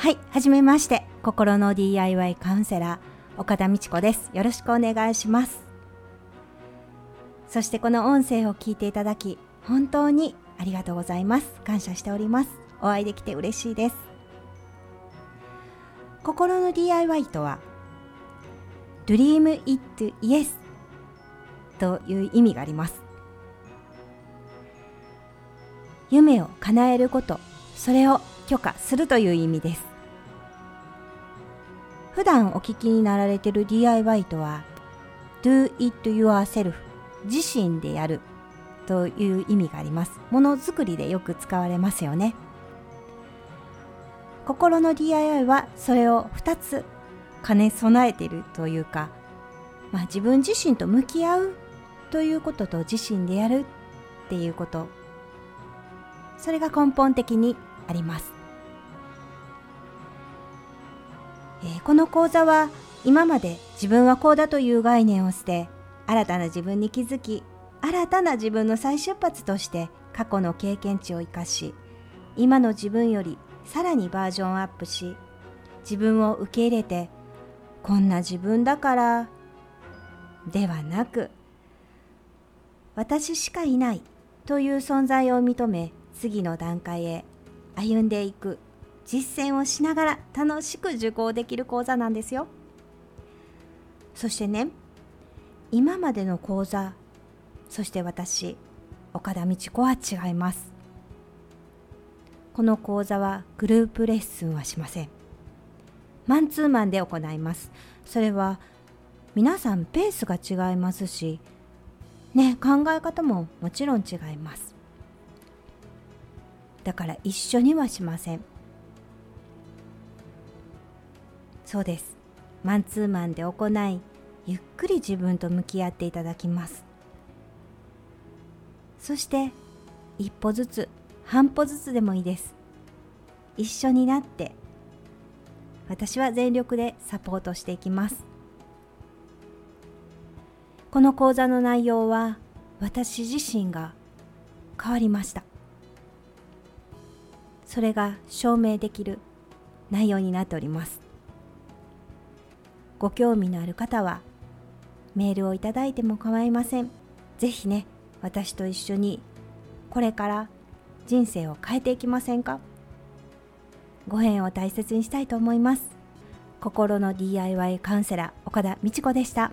はい、はじめまして。心の DIY カウンセラー、岡田美智子です。よろしくお願いします。そしてこの音声を聞いていただき、本当にありがとうございます。感謝しております。お会いできて嬉しいです。心の DIY とは、Dream It Yes という意味があります。夢を叶えること、それを許可するという意味です。普段お聞きになられている DIY とは Do it yourself 自身でやるという意味があります。ものづくりでよく使われますよね。心の DIY はそれを2つ兼ね備えているというか、まあ、自分自身と向き合うということと自身でやるっていうことそれが根本的にあります。えこの講座は今まで自分はこうだという概念を捨て新たな自分に気づき新たな自分の再出発として過去の経験値を生かし今の自分よりさらにバージョンアップし自分を受け入れてこんな自分だからではなく私しかいないという存在を認め次の段階へ歩んでいく実践をしながら楽しく受講できる講座なんですよ。そしてね今までの講座そして私岡田美智子は違います。この講座はグループレッスンはしません。マンツーマンで行います。それは皆さんペースが違いますしね考え方ももちろん違います。だから一緒にはしません。そうです。マンツーマンで行いゆっくり自分と向き合っていただきます。そして一歩ずつ半歩ずつでもいいです。一緒になって私は全力でサポートしていきます。この講座の内容は私自身が変わりました。それが証明できる内容になっております。ご興味のある方はメールをいただいても構いません。ぜひね私と一緒にこれから人生を変えていきませんか？ご縁を大切にしたいと思います。心の DIY カウンセラー岡田美智子でした。